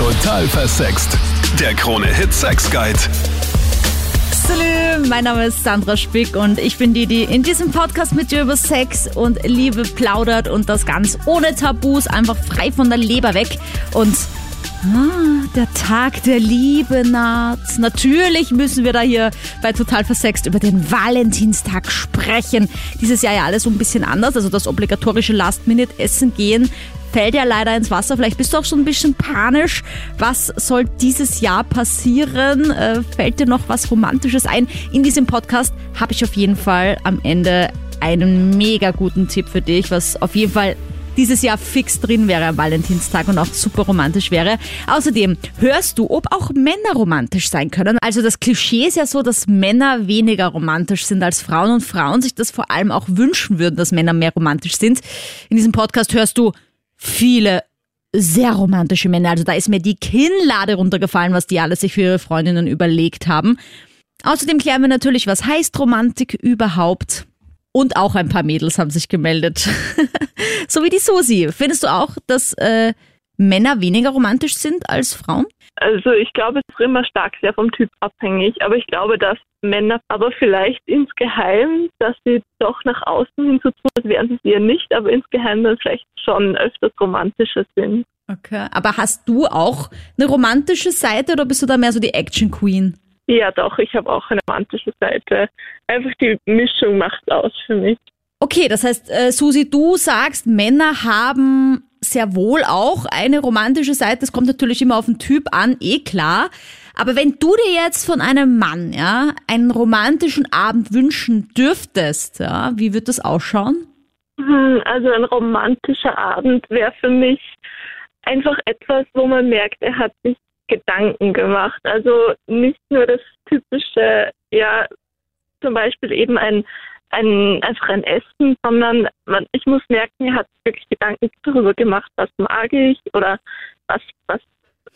Total versext. Der Krone-Hit Sex Guide. Salut, mein Name ist Sandra Spick und ich bin die, die in diesem Podcast mit dir über Sex und Liebe plaudert und das ganz ohne Tabus, einfach frei von der Leber weg. Und ah, der Tag der Liebe naht. Natürlich müssen wir da hier bei Total Versext über den Valentinstag sprechen. Dieses Jahr ja alles so ein bisschen anders, also das obligatorische Last-Minute-Essen gehen fällt ja leider ins Wasser. Vielleicht bist du auch schon ein bisschen panisch. Was soll dieses Jahr passieren? Äh, fällt dir noch was Romantisches ein? In diesem Podcast habe ich auf jeden Fall am Ende einen mega guten Tipp für dich, was auf jeden Fall dieses Jahr fix drin wäre am Valentinstag und auch super romantisch wäre. Außerdem hörst du, ob auch Männer romantisch sein können. Also das Klischee ist ja so, dass Männer weniger romantisch sind als Frauen und Frauen sich das vor allem auch wünschen würden, dass Männer mehr romantisch sind. In diesem Podcast hörst du viele sehr romantische Männer. Also da ist mir die Kinnlade runtergefallen, was die alle sich für ihre Freundinnen überlegt haben. Außerdem klären wir natürlich, was heißt Romantik überhaupt. Und auch ein paar Mädels haben sich gemeldet. so wie die Susi. Findest du auch, dass äh, Männer weniger romantisch sind als Frauen? Also ich glaube, es ist immer stark sehr vom Typ abhängig, aber ich glaube, dass Männer aber vielleicht insgeheim, dass sie doch nach außen hin so tun, als wären sie es eher nicht, aber insgeheim dann vielleicht schon öfters romantischer sind. Okay, aber hast du auch eine romantische Seite oder bist du da mehr so die Action Queen? Ja, doch, ich habe auch eine romantische Seite. Einfach die Mischung macht aus für mich. Okay, das heißt, äh, Susi, du sagst, Männer haben sehr wohl auch eine romantische Seite. Das kommt natürlich immer auf den Typ an, eh klar. Aber wenn du dir jetzt von einem Mann, ja, einen romantischen Abend wünschen dürftest, ja, wie wird das ausschauen? Hm, also ein romantischer Abend wäre für mich einfach etwas, wo man merkt, er hat sich Gedanken gemacht. Also nicht nur das typische, ja, zum Beispiel eben ein ein, einfach ein Essen, sondern man, ich muss merken, er hat wirklich Gedanken darüber gemacht, was mag ich oder was, was,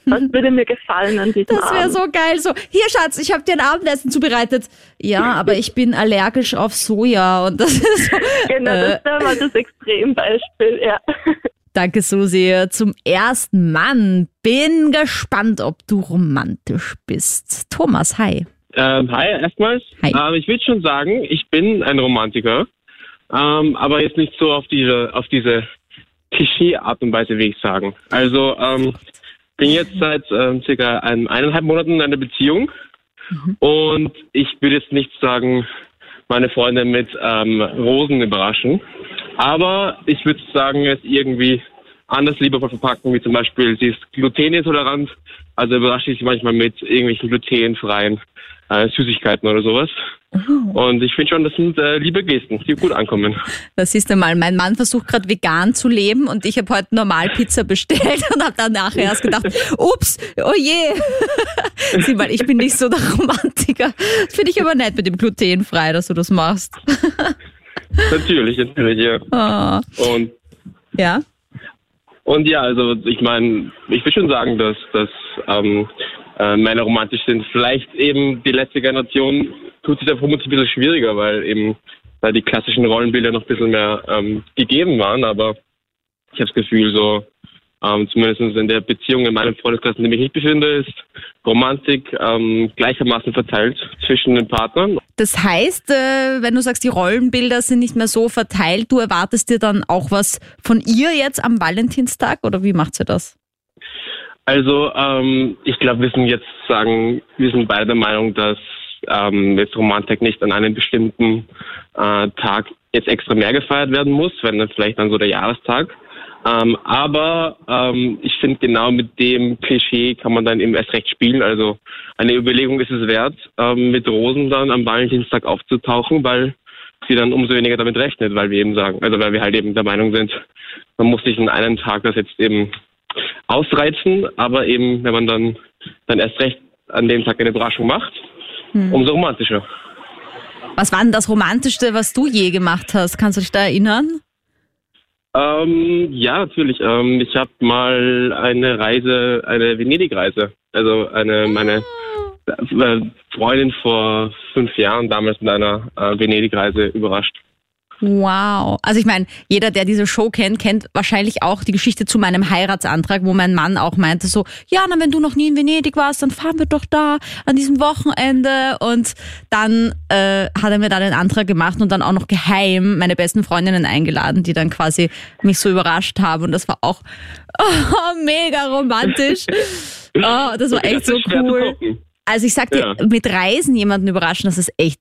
was würde mir gefallen an diesem Das wäre so geil. So, hier Schatz, ich habe dir ein Abendessen zubereitet. Ja, aber ich bin allergisch auf Soja und das ist so, Genau, das äh, wäre mal das Extrembeispiel, ja. Danke, Susi. Zum ersten Mann. Bin gespannt, ob du romantisch bist. Thomas, hi. Ähm, hi, erstmals. Hi. Ähm, ich würde schon sagen, ich bin ein Romantiker, ähm, aber jetzt nicht so auf diese, auf diese Klischee-Art und Weise, wie ich sagen. Also, ähm, bin jetzt seit ähm, circa ein, eineinhalb Monaten in einer Beziehung mhm. und ich würde jetzt nicht sagen, meine Freunde mit ähm, Rosen überraschen, aber ich würde sagen, es irgendwie anders liebevoll verpacken, wie zum Beispiel, sie ist glutenintolerant, also überrasche ich sie manchmal mit irgendwelchen glutenfreien äh, Süßigkeiten oder sowas. Oh. Und ich finde schon, das sind äh, liebe Gesten, die gut ankommen. Das siehst du mal, mein Mann versucht gerade vegan zu leben und ich habe heute normal Pizza bestellt und habe dann nachher erst gedacht, ups, oh je. Sieh mal, ich bin nicht so der Romantiker. Das finde ich aber nett mit dem glutenfrei, dass du das machst. natürlich, natürlich, ja. Oh. Und ja. Und ja, also ich meine, ich will schon sagen, dass, dass ähm, äh, Männer romantisch sind. Vielleicht eben die letzte Generation tut sich da vermutlich ein bisschen schwieriger, weil eben da die klassischen Rollenbilder noch ein bisschen mehr ähm, gegeben waren, aber ich habe das Gefühl, so ähm, zumindest in der Beziehung in meinem Freundeskreis, in dem ich mich befinde, ist Romantik ähm, gleichermaßen verteilt zwischen den Partnern. Das heißt, äh, wenn du sagst, die Rollenbilder sind nicht mehr so verteilt, du erwartest dir dann auch was von ihr jetzt am Valentinstag oder wie macht sie das? Also ähm, ich glaube, wir sind jetzt sagen, wir sind beide der Meinung, dass ähm, jetzt Romantik nicht an einem bestimmten äh, Tag jetzt extra mehr gefeiert werden muss, wenn dann vielleicht dann so der Jahrestag. Ähm, aber ähm, ich finde genau mit dem Klischee kann man dann eben erst recht spielen. Also eine Überlegung ist es wert, ähm, mit Rosen dann am Valentinstag aufzutauchen, weil sie dann umso weniger damit rechnet, weil wir eben sagen, also weil wir halt eben der Meinung sind, man muss sich in einem Tag das jetzt eben ausreizen, aber eben, wenn man dann, dann erst recht an dem Tag eine Überraschung macht, hm. umso romantischer. Was war denn das Romantischste, was du je gemacht hast? Kannst du dich da erinnern? Ähm, ja, natürlich. Ähm, ich habe mal eine Reise, eine Venedig-Reise, also eine meine äh, Freundin vor fünf Jahren damals mit einer äh, Venedig-Reise überrascht. Wow. Also ich meine, jeder, der diese Show kennt, kennt wahrscheinlich auch die Geschichte zu meinem Heiratsantrag, wo mein Mann auch meinte so, ja, na, wenn du noch nie in Venedig warst, dann fahren wir doch da an diesem Wochenende. Und dann äh, hat er mir da den Antrag gemacht und dann auch noch geheim meine besten Freundinnen eingeladen, die dann quasi mich so überrascht haben. Und das war auch oh, mega romantisch. Oh, das war echt so cool. Also ich sag dir, ja. mit Reisen jemanden überraschen, das ist echt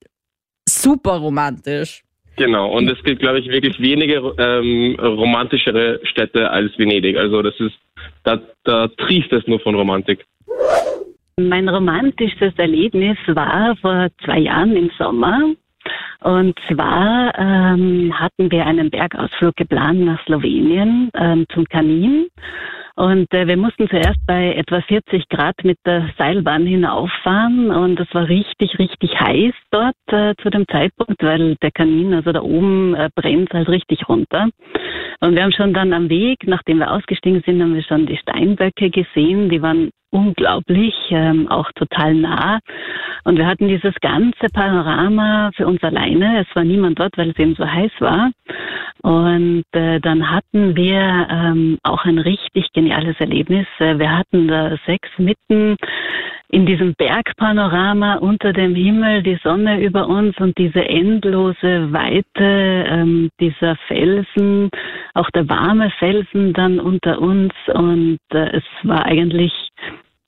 super romantisch. Genau, und es gibt, glaube ich, wirklich wenige ähm, romantischere Städte als Venedig. Also das ist, da, da trieft es nur von Romantik. Mein romantischstes Erlebnis war vor zwei Jahren im Sommer. Und zwar ähm, hatten wir einen Bergausflug geplant nach Slowenien ähm, zum Kanin. Und äh, wir mussten zuerst bei etwa 40 Grad mit der Seilbahn hinauffahren und es war richtig, richtig heiß dort äh, zu dem Zeitpunkt, weil der Kamin, also da oben, äh, brennt halt richtig runter. Und wir haben schon dann am Weg, nachdem wir ausgestiegen sind, haben wir schon die Steinböcke gesehen, die waren unglaublich, ähm, auch total nah. Und wir hatten dieses ganze Panorama für uns alleine. Es war niemand dort, weil es eben so heiß war. Und äh, dann hatten wir ähm, auch ein richtig geniales Erlebnis. Äh, wir hatten da sechs mitten in diesem Bergpanorama unter dem Himmel, die Sonne über uns und diese endlose Weite ähm, dieser Felsen, auch der warme Felsen dann unter uns. Und äh, es war eigentlich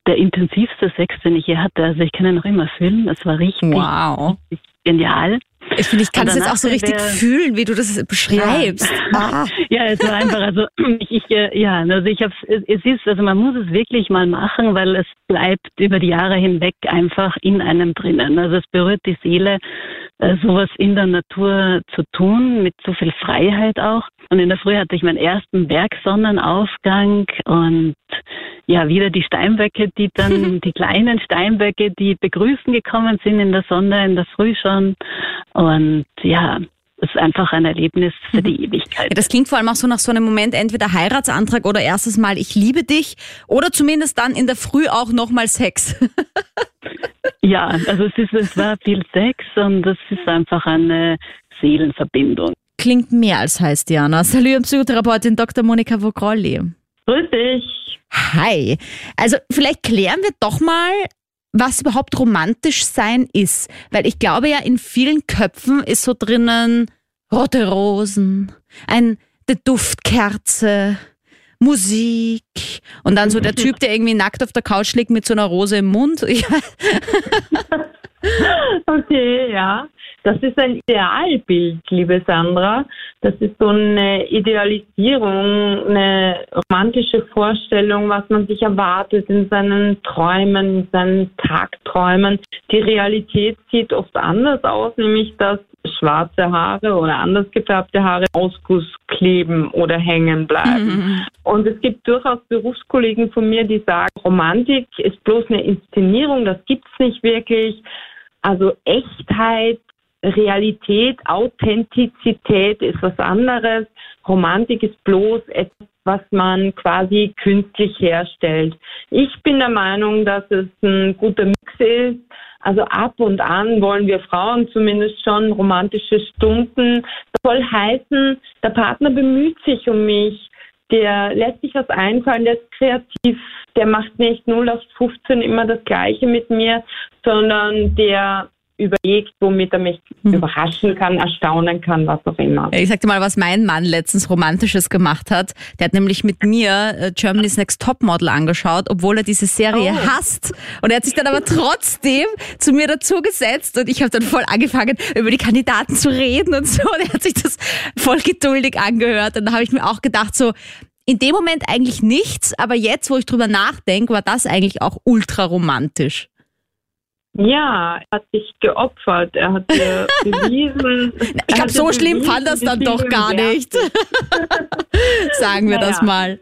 der intensivste Sex, den ich je hatte. Also ich kann ihn noch immer fühlen. Es war richtig, wow. richtig genial. Ich finde, ich kann es jetzt auch so richtig fühlen, wie du das beschreibst. Ja, ah. ja es war einfach, also ich, ich äh, ja, also ich habe es ist, also man muss es wirklich mal machen, weil es bleibt über die Jahre hinweg einfach in einem drinnen. Also es berührt die Seele, sowas in der Natur zu tun, mit so viel Freiheit auch. Und in der Früh hatte ich meinen ersten Bergsonnenaufgang und ja, wieder die Steinböcke, die dann, die kleinen Steinböcke, die begrüßen gekommen sind in der Sonne, in der Früh schon. Und ja, es ist einfach ein Erlebnis für die mhm. Ewigkeit. Ja, das klingt vor allem auch so nach so einem Moment, entweder Heiratsantrag oder erstes Mal ich liebe dich oder zumindest dann in der Früh auch nochmal Sex. ja, also es, ist, es war viel Sex und es ist einfach eine Seelenverbindung. Klingt mehr als heiß, Diana. Salut, Psychotherapeutin Dr. Monika Vogrolli. Grüß dich. Hi. Also vielleicht klären wir doch mal, was überhaupt romantisch sein ist. Weil ich glaube ja, in vielen Köpfen ist so drinnen rote Rosen, ein, eine Duftkerze, Musik und dann so der Typ, der irgendwie nackt auf der Couch liegt mit so einer Rose im Mund. okay, ja. Das ist ein Idealbild, liebe Sandra. Das ist so eine Idealisierung, eine romantische Vorstellung, was man sich erwartet in seinen Träumen, in seinen Tagträumen. Die Realität sieht oft anders aus, nämlich dass schwarze Haare oder anders gefärbte Haare Ausguss kleben oder hängen bleiben. Mhm. Und es gibt durchaus Berufskollegen von mir, die sagen, Romantik ist bloß eine Inszenierung, das gibt's nicht wirklich. Also Echtheit Realität, Authentizität ist was anderes. Romantik ist bloß etwas, was man quasi künstlich herstellt. Ich bin der Meinung, dass es ein guter Mix ist. Also ab und an wollen wir Frauen zumindest schon romantische Stunden. Das soll heißen, der Partner bemüht sich um mich. Der lässt sich was einfallen, der ist kreativ, der macht nicht 0 auf 15 immer das Gleiche mit mir, sondern der überlegt, womit er mich hm. überraschen kann, erstaunen kann, was auch immer. Ich sag dir mal, was mein Mann letztens Romantisches gemacht hat. Der hat nämlich mit mir äh, Germany's Next Topmodel angeschaut, obwohl er diese Serie oh. hasst. Und er hat sich dann aber trotzdem zu mir dazugesetzt und ich habe dann voll angefangen, über die Kandidaten zu reden und so. Und er hat sich das voll geduldig angehört. Und da habe ich mir auch gedacht, so, in dem Moment eigentlich nichts, aber jetzt, wo ich drüber nachdenke, war das eigentlich auch ultra romantisch. Ja, er hat sich geopfert. Er hat dir bewiesen. ich glaube, so schlimm fand das dann doch gar nicht. sagen wir naja. das mal.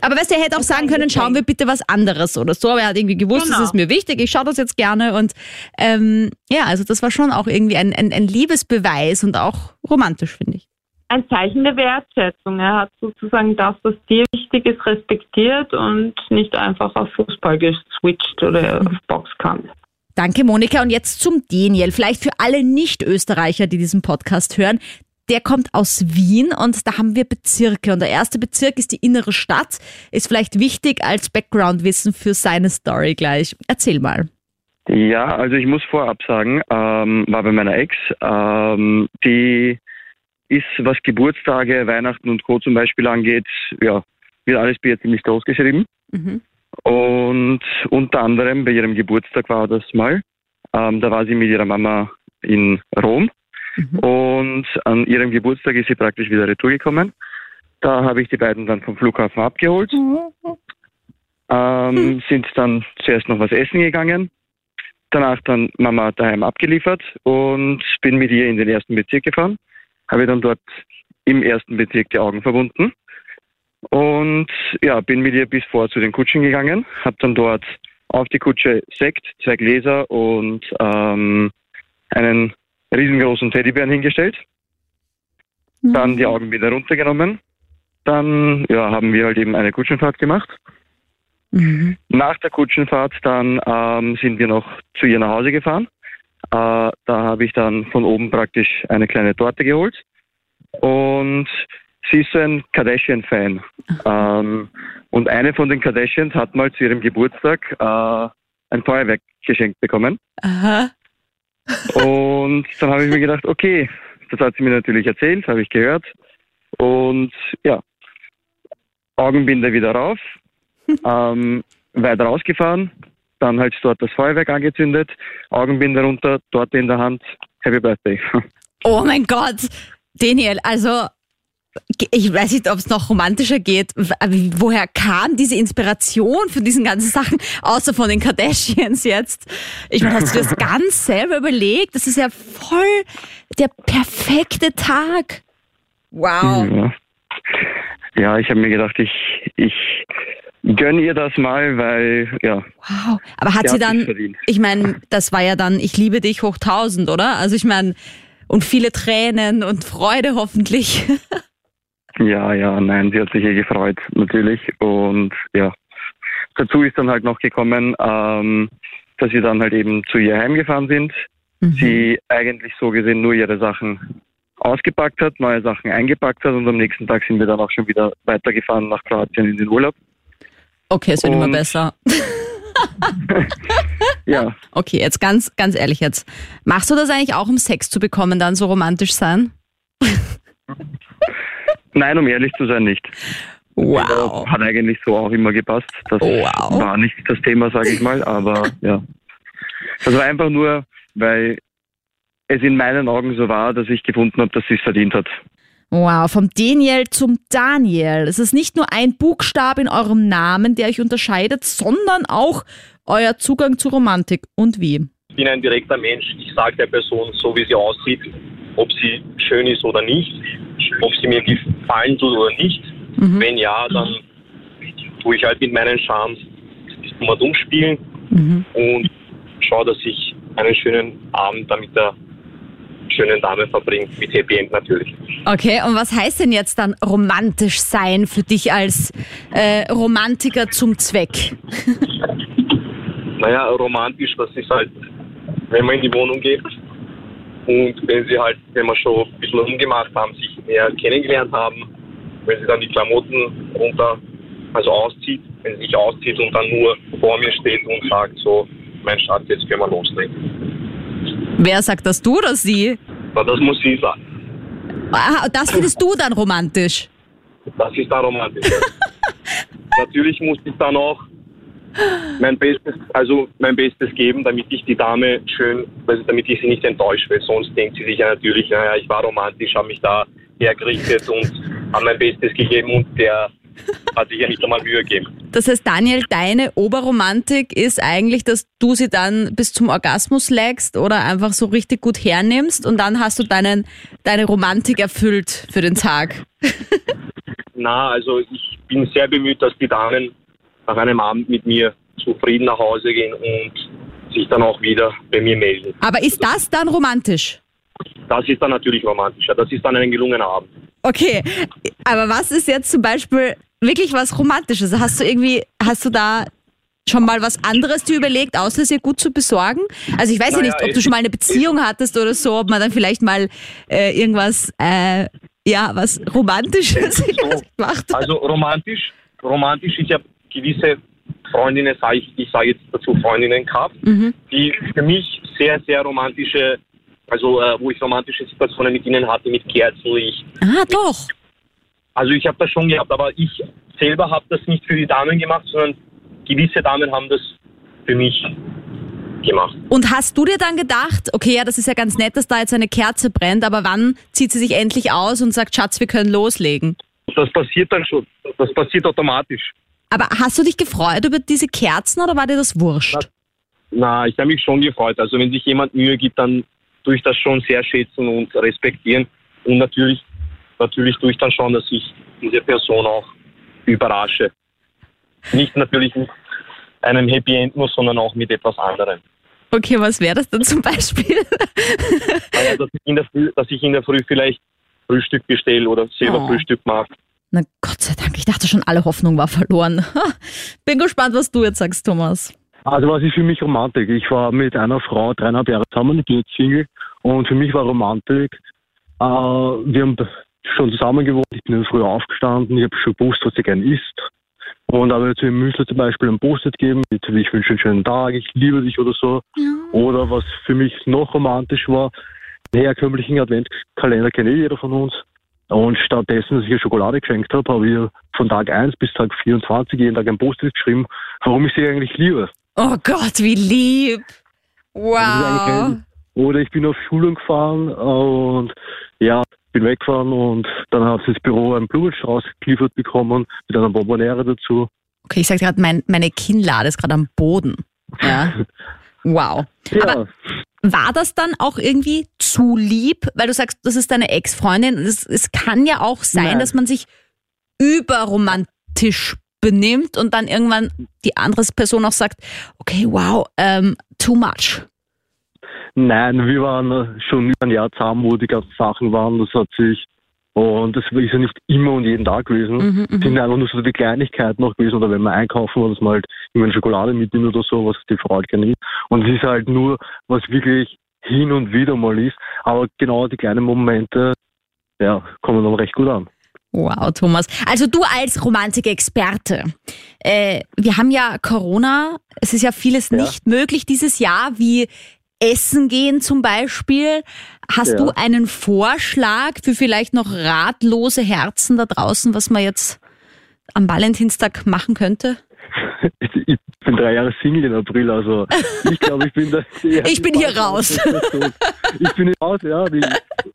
Aber weißt du, er hätte auch sagen können, schauen wir bitte was anderes oder so. Aber er hat irgendwie gewusst, genau. das ist mir wichtig, ich schaue das jetzt gerne. Und ähm, ja, also das war schon auch irgendwie ein, ein, ein Liebesbeweis und auch romantisch, finde ich. Ein Zeichen der Wertschätzung. Er hat sozusagen das, was dir wichtig ist, respektiert und nicht einfach auf Fußball geswitcht oder auf Boxkampf. Danke, Monika. Und jetzt zum Daniel. Vielleicht für alle Nicht-Österreicher, die diesen Podcast hören. der kommt aus Wien und da haben wir Bezirke. Und der erste Bezirk ist die innere Stadt. Ist vielleicht wichtig als Background-Wissen für seine Story gleich. Erzähl mal. Ja, also ich muss vorab sagen, ähm, war bei meiner Ex, ähm, die ist, was Geburtstage, Weihnachten und Co. zum Beispiel angeht, ja, wird alles bei ihr ziemlich groß geschrieben. Mhm. Und unter anderem bei ihrem Geburtstag war das mal. Ähm, da war sie mit ihrer Mama in Rom. Mhm. Und an ihrem Geburtstag ist sie praktisch wieder retour gekommen. Da habe ich die beiden dann vom Flughafen abgeholt. Ähm, sind dann zuerst noch was essen gegangen. Danach dann Mama daheim abgeliefert und bin mit ihr in den ersten Bezirk gefahren. Habe dann dort im ersten Bezirk die Augen verbunden. Und ja, bin mit ihr bis vor zu den Kutschen gegangen, habe dann dort auf die Kutsche Sekt, zwei Gläser und ähm, einen riesengroßen Teddybären hingestellt. Dann die Augen wieder runtergenommen. Dann ja, haben wir halt eben eine Kutschenfahrt gemacht. Mhm. Nach der Kutschenfahrt dann ähm, sind wir noch zu ihr nach Hause gefahren. Äh, da habe ich dann von oben praktisch eine kleine Torte geholt. Und sie ist ein Kardashian-Fan. Ähm, und eine von den Kardashians hat mal zu ihrem Geburtstag äh, ein Feuerwerk geschenkt bekommen. Aha. Und dann habe ich mir gedacht, okay, das hat sie mir natürlich erzählt, habe ich gehört. Und ja, Augenbinder wieder rauf, ähm, weiter rausgefahren, dann halt dort das Feuerwerk angezündet, Augenbinder runter, Torte in der Hand, Happy Birthday. Oh mein Gott. Daniel, also ich weiß nicht, ob es noch romantischer geht. Woher kam diese Inspiration für diesen ganzen Sachen, außer von den Kardashians jetzt? Ich meine, hast du das ganz selber überlegt? Das ist ja voll der perfekte Tag. Wow. Ja, ja ich habe mir gedacht, ich, ich gönne ihr das mal, weil, ja, Wow. Aber hat sie dann, ich meine, das war ja dann, ich liebe dich hoch tausend, oder? Also ich meine, und viele Tränen und Freude hoffentlich. Ja, ja, nein, sie hat sich eh gefreut, natürlich. Und ja, dazu ist dann halt noch gekommen, ähm, dass wir dann halt eben zu ihr heimgefahren sind. Sie eigentlich so gesehen nur ihre Sachen ausgepackt hat, neue Sachen eingepackt hat und am nächsten Tag sind wir dann auch schon wieder weitergefahren nach Kroatien in den Urlaub. Okay, es wird immer Und- besser. Ja, Okay, jetzt ganz, ganz ehrlich jetzt. Machst du das eigentlich auch, um Sex zu bekommen, dann so romantisch sein? nein, um ehrlich zu sein, nicht. Wow. Hat eigentlich so auch immer gepasst. Das Wow. war nicht das Thema, sage ich mal, aber ja. Das war einfach nur, weil es in meinen Augen so war, dass ich gefunden habe, dass sie es verdient hat. Wow, vom Daniel zum Daniel. Es ist nicht nur ein Buchstab in eurem Namen, der euch unterscheidet, sondern auch euer Zugang zu Romantik. Und wie? Ich bin ein direkter Mensch. Ich sage der Person so, wie sie aussieht, ob sie schön ist oder nicht, ob sie mir gefallen tut oder nicht. Mhm. Wenn ja, dann tue ich halt mit meinen Charmes mal dumm spielen Mhm. und schaue, dass ich einen schönen Abend da mit der schönen Dame verbringe, mit Happy End natürlich. Okay, und was heißt denn jetzt dann romantisch sein für dich als äh, Romantiker zum Zweck? Naja, romantisch, das ist halt, wenn man in die Wohnung geht und wenn sie halt, wenn wir schon ein bisschen rumgemacht haben, sich mehr kennengelernt haben, wenn sie dann die Klamotten runter, also auszieht, wenn sie sich auszieht und dann nur vor mir steht und sagt so, mein Schatz, jetzt können wir loslegen. Wer sagt das, du oder sie? Na, das muss sie sagen. Ah, das findest du dann romantisch. Das ist da romantisch. Natürlich muss ich dann auch mein Bestes, also mein Bestes geben, damit ich die Dame schön, also damit ich sie nicht enttäusche, weil sonst denkt sie sich ja natürlich, naja, ich war romantisch, habe mich da hergerichtet und habe mein Bestes gegeben und der hat sich ja nicht einmal Mühe gegeben. Das heißt, Daniel, deine Oberromantik ist eigentlich, dass du sie dann bis zum Orgasmus lägst oder einfach so richtig gut hernimmst und dann hast du deinen, deine Romantik erfüllt für den Tag. Na, also ich bin sehr bemüht, dass die Damen nach einem Abend mit mir zufrieden nach Hause gehen und sich dann auch wieder bei mir melden. Aber ist das dann romantisch? Das ist dann natürlich romantischer. Das ist dann ein gelungener Abend. Okay, aber was ist jetzt zum Beispiel wirklich was Romantisches? Hast du irgendwie, hast du da schon mal was anderes dir überlegt, außer es ihr gut zu besorgen? Also ich weiß ja Naja, nicht, ob du schon mal eine Beziehung hattest oder so, ob man dann vielleicht mal äh, irgendwas, äh, ja, was Romantisches So. macht. Also romantisch, romantisch, ich habe gewisse Freundinnen, sage ich, ich sage jetzt dazu Freundinnen gehabt, Mhm. die für mich sehr, sehr romantische, also äh, wo ich romantische Situationen mit ihnen hatte, mit Kerzenlicht. Ah, doch. Also ich habe das schon gehabt, aber ich selber habe das nicht für die Damen gemacht, sondern gewisse Damen haben das für mich gemacht. Und hast du dir dann gedacht, okay, ja, das ist ja ganz nett, dass da jetzt eine Kerze brennt, aber wann zieht sie sich endlich aus und sagt, Schatz, wir können loslegen? Das passiert dann schon, das passiert automatisch. Aber hast du dich gefreut über diese Kerzen oder war dir das wurscht? Na, ich habe mich schon gefreut. Also wenn sich jemand Mühe gibt, dann tue ich das schon sehr schätzen und respektieren. Und natürlich, natürlich tue ich dann schon, dass ich diese Person auch überrasche. Nicht natürlich mit einem Happy End nur, sondern auch mit etwas anderem. Okay, was wäre das dann zum Beispiel? Also, dass, ich in der Früh, dass ich in der Früh vielleicht Frühstück bestelle oder selber Oh. Frühstück mache. Na Gott sei Dank, ich dachte schon, alle Hoffnung war verloren. Bin gespannt, was du jetzt sagst, Thomas. Also was ist für mich Romantik? Ich war mit einer Frau dreieinhalb Jahre zusammen, ich bin jetzt Single und für mich war Romantik, äh, wir haben schon zusammen gewohnt, ich bin früher aufgestanden, ich habe schon gewusst, was sie gern isst und habe zu dem Müsli zum Beispiel ein Post-it gegeben, mit ich wünsche einen schönen Tag, ich liebe dich oder so. Oder was für mich noch romantisch war, einen herkömmlichen Adventskalender kennt eh jeder von uns. Und stattdessen, dass ich ihr Schokolade geschenkt habe, habe ich ihr von Tag 1 bis Tag 24 jeden Tag ein Post-it geschrieben, warum ich sie eigentlich liebe. Oh Gott, wie lieb. Wow. Oder ich bin auf Schulung gefahren und ja, bin weggefahren und dann hat sie ins Büro einen Blumenstrauß geliefert bekommen mit einer Bonboniere dazu. Okay, ich sag gerade, mein, meine Kinnlade ist gerade am Boden. Ja. Wow. Ja, Aber war das dann auch irgendwie zu lieb? Weil du sagst, das ist deine Ex-Freundin. Es, es kann ja auch sein, Nein. dass man sich überromantisch benimmt und dann irgendwann die andere Person auch sagt, okay, wow, ähm, too much. nein, wir waren schon über ein Jahr zusammen, wo die ganzen Sachen waren. Das hat sich, und das ist ja nicht immer und jeden Tag gewesen. Mhm, Es sind einfach nur so die Kleinigkeiten noch gewesen. Oder wenn wir einkaufen, oder dass man halt irgendwann Schokolade mitnimmt oder so, was die Frau halt gerne isst. Und es ist halt nur, was wirklich hin und wieder mal ist. Aber genau die kleinen Momente, ja, kommen dann recht gut an. Wow, Thomas. Also du als Romantikexperte. Äh, wir haben ja Corona. Es ist ja vieles Ja. nicht möglich dieses Jahr, wie Essen gehen zum Beispiel. Hast Ja. du einen Vorschlag für vielleicht noch ratlose Herzen da draußen, was man jetzt am Valentinstag machen könnte? Ich, ich bin drei Jahre Single im April, also ich glaube, ich bin da. Ich bin hier raus. Ich bin hier raus, ja. Die,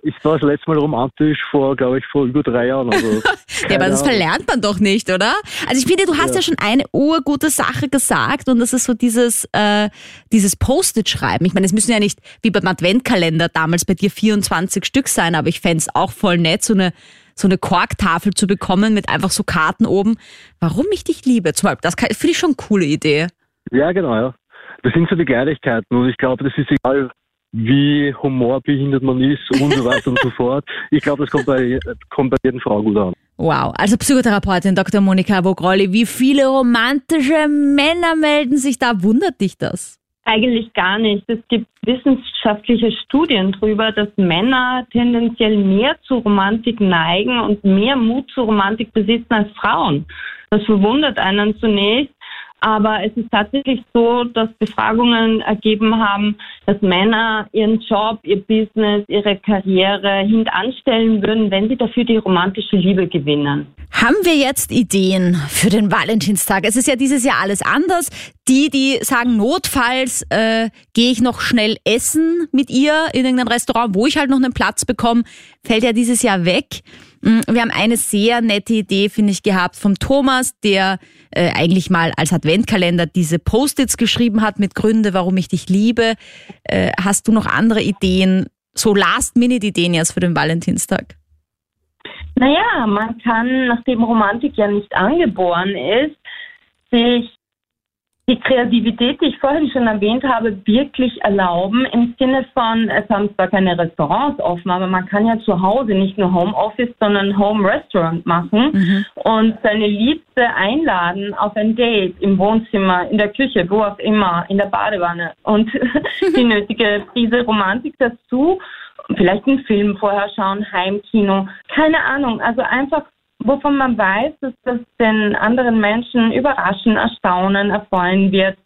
ich war das letzte Mal romantisch vor, glaube ich, vor über drei Jahren. Also, Ja, aber das Ahnung. verlernt man doch nicht, oder? Also ich finde, du hast ja, Ja. schon eine urgute Sache gesagt und das ist so dieses, äh, dieses Post-it-Schreiben. Ich meine, es müssen ja nicht wie beim Adventkalender damals bei dir 24 Stück sein, aber ich fänd's auch voll nett, so eine, so eine Korktafel zu bekommen mit einfach so Karten oben. Warum ich dich liebe. Zum Beispiel, das finde ich schon eine coole Idee. Ja, genau, ja. Das sind so die Kleinigkeiten und ich glaube, das ist egal, wie humorbehindert man ist und so weiter und so fort. Ich glaube, das kommt bei, kommt bei jeder Frau gut an. Wow. Also Psychotherapeutin Dr. Monika Vogrolli, wie viele romantische Männer melden sich da? Wundert dich das? Eigentlich gar nicht. Es gibt wissenschaftliche Studien darüber, dass Männer tendenziell mehr zu Romantik neigen und mehr Mut zur Romantik besitzen als Frauen. Das verwundert einen zunächst. Aber es ist tatsächlich so, dass Befragungen ergeben haben, dass Männer ihren Job, ihr Business, ihre Karriere hintanstellen würden, wenn sie dafür die romantische Liebe gewinnen. Haben wir jetzt Ideen für den Valentinstag? Es ist ja dieses Jahr alles anders. Die, die sagen, notfalls äh, gehe ich noch schnell essen mit ihr in irgendein Restaurant, wo ich halt noch einen Platz bekomme, fällt ja dieses Jahr weg. Mm, Wir haben eine sehr nette Idee, finde ich, gehabt vom Thomas, der äh, eigentlich mal als Adventkalender diese Post-its geschrieben hat mit Gründe, warum ich dich liebe. Äh, hast du noch andere Ideen, so Last-Minute-Ideen jetzt für den Valentinstag? Naja, man kann, nachdem Romantik ja nicht angeboren ist, sich die Kreativität, die ich vorhin schon erwähnt habe, wirklich erlauben im Sinne von, es haben zwar keine Restaurants offen, aber man kann ja zu Hause nicht nur Homeoffice, sondern Home Restaurant machen Mhm. und seine Liebste einladen auf ein Date im Wohnzimmer, in der Küche, wo auch immer, in der Badewanne und die nötige Prise Romantik dazu. Vielleicht einen Film vorher schauen, Heimkino, keine Ahnung. Also einfach wovon man weiß, dass das den anderen Menschen überraschen, erstaunen, erfreuen wird,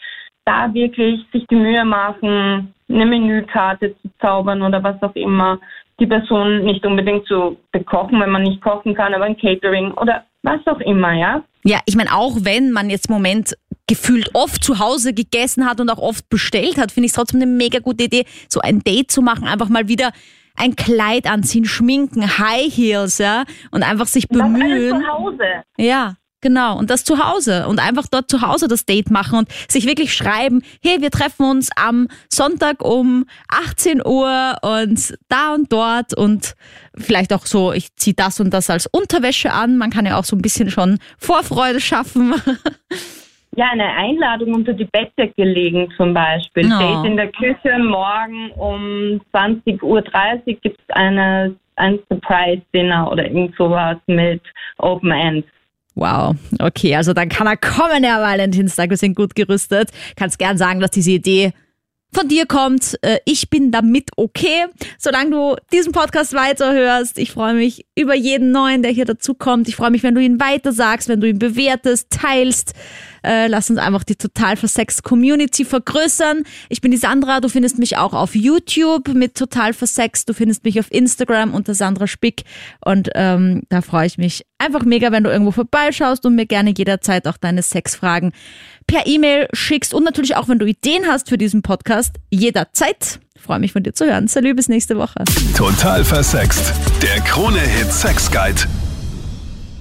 da wirklich sich die Mühe machen, eine Menükarte zu zaubern oder was auch immer, die Person nicht unbedingt zu bekochen, wenn man nicht kochen kann, aber ein Catering oder was auch immer, ja. Ja, ich meine, auch wenn man jetzt im Moment gefühlt oft zu Hause gegessen hat und auch oft bestellt hat, finde ich es trotzdem eine mega gute Idee, so ein Date zu machen, einfach mal wieder ein Kleid anziehen, schminken, High Heels, ja, und einfach sich Das alles bemühen. zu Hause. Ja, genau. Und das zu Hause und einfach dort zu Hause das Date machen und sich wirklich schreiben, hey, wir treffen uns am Sonntag um 18 Uhr und da und dort und vielleicht auch so, ich ziehe das und das als Unterwäsche an. Man kann ja auch so ein bisschen schon Vorfreude schaffen. Ja, eine Einladung unter die Bettdecke legen zum Beispiel. Oh. Date in der Küche, morgen um 20.30 Uhr gibt es eine, ein Surprise-Dinner oder irgend sowas mit Open End. Wow, okay, also dann kann er kommen, der Valentinstag. Wir sind gut gerüstet. Kannst gern sagen, dass diese Idee von dir kommt. Äh, Ich bin damit okay, solange du diesen Podcast weiterhörst. Ich freue mich über jeden neuen, der hier dazukommt. Ich freue mich, wenn du ihn weitersagst, wenn du ihn bewertest, teilst. Äh, Lass uns einfach die Total Versext Community vergrößern. Ich bin die Sandra. Du findest mich auch auf YouTube mit Total Versext. Du findest mich auf Instagram unter Sandra Spick. Und ähm, da freue ich mich einfach mega, wenn du irgendwo vorbeischaust und mir gerne jederzeit auch deine Sexfragen per E-Mail schickst und natürlich auch, wenn du Ideen hast für diesen Podcast, jederzeit. Freue mich von dir zu hören. Salut, bis nächste Woche. Total versext. Der Krone-Hit Sex Guide.